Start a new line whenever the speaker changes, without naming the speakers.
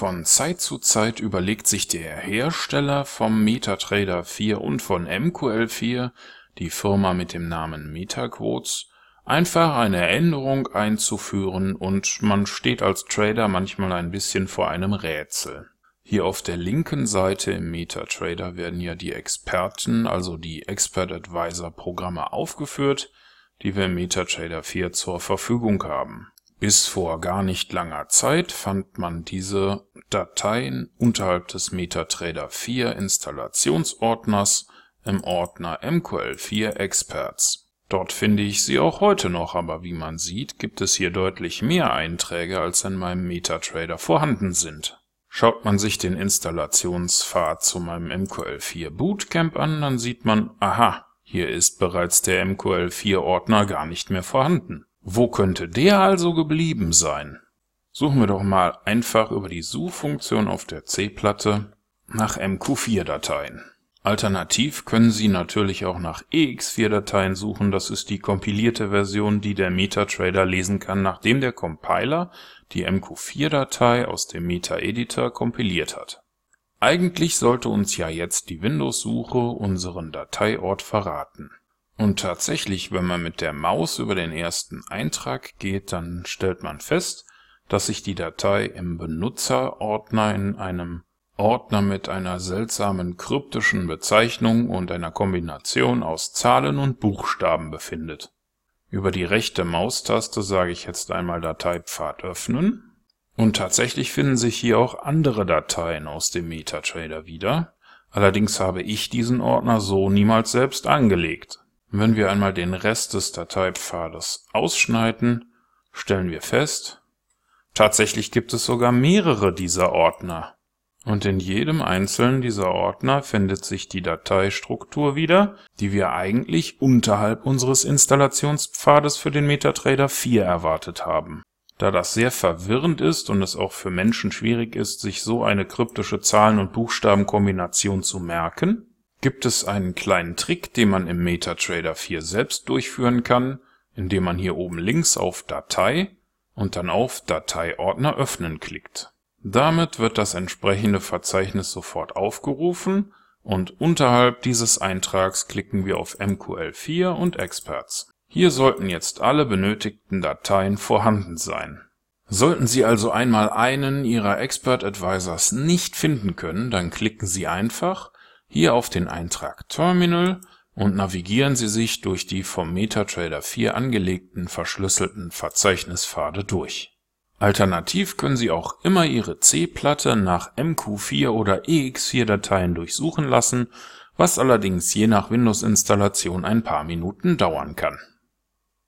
Von Zeit zu Zeit überlegt sich der Hersteller vom MetaTrader 4 und von MQL4, die Firma mit dem Namen MetaQuotes, einfach eine Änderung einzuführen und man steht als Trader manchmal ein bisschen vor einem Rätsel. Hier auf der linken Seite im MetaTrader werden ja die Experten, also die Expert Advisor Programme aufgeführt, die wir im MetaTrader 4 zur Verfügung haben bis vor gar nicht langer Zeit fand man diese Dateien unterhalb des MetaTrader 4 Installationsordners im Ordner MQL4 Experts. Dort finde ich sie auch heute noch, aber wie man sieht, gibt es hier deutlich mehr Einträge, als in meinem MetaTrader vorhanden sind. Schaut man sich den Installationspfad zu meinem MQL4 Bootcamp an, dann sieht man, aha, hier ist bereits der MQL4 Ordner gar nicht mehr vorhanden. Wo könnte der also geblieben sein? Suchen wir doch mal einfach über die Suchfunktion auf der C-Platte nach MQ4-Dateien. Alternativ können Sie natürlich auch nach EX4-Dateien suchen, das ist die kompilierte Version, die der MetaTrader lesen kann, nachdem der Compiler die MQ4-Datei aus dem Meta-Editor kompiliert hat. Eigentlich sollte uns ja jetzt die Windows-Suche unseren Dateiort verraten. Und tatsächlich, wenn man mit der Maus über den ersten Eintrag geht, dann stellt man fest, dass sich die Datei im Benutzerordner in einem Ordner mit einer seltsamen kryptischen Bezeichnung und einer Kombination aus Zahlen und Buchstaben befindet. Über die rechte Maustaste sage ich jetzt einmal Dateipfad öffnen und tatsächlich finden sich hier auch andere Dateien aus dem MetaTrader wieder. Allerdings habe ich diesen Ordner so niemals selbst angelegt. Wenn wir einmal den Rest des Dateipfades ausschneiden, stellen wir fest, tatsächlich gibt es sogar mehrere dieser Ordner. Und in jedem einzelnen dieser Ordner findet sich die Dateistruktur wieder, die wir eigentlich unterhalb unseres Installationspfades für den MetaTrader 4 erwartet haben. Da das sehr verwirrend ist und es auch für Menschen schwierig ist, sich so eine kryptische Zahlen- und Buchstabenkombination zu merken, gibt es einen kleinen Trick, den man im MetaTrader 4 selbst durchführen kann, indem man hier oben links auf Datei und dann auf Dateiordner öffnen klickt. Damit wird das entsprechende Verzeichnis sofort aufgerufen und unterhalb dieses Eintrags klicken wir auf MQL4 und Experts. Hier sollten jetzt alle benötigten Dateien vorhanden sein. Sollten Sie also einmal einen Ihrer Expert Advisors nicht finden können, dann klicken Sie einfach hier auf den Eintrag Terminal und navigieren Sie sich durch die vom MetaTrader 4 angelegten verschlüsselten Verzeichnispfade durch. Alternativ können Sie auch immer Ihre C-Platte nach MQ4 oder EX4-Dateien durchsuchen lassen, was allerdings je nach Windows-Installation ein paar Minuten dauern kann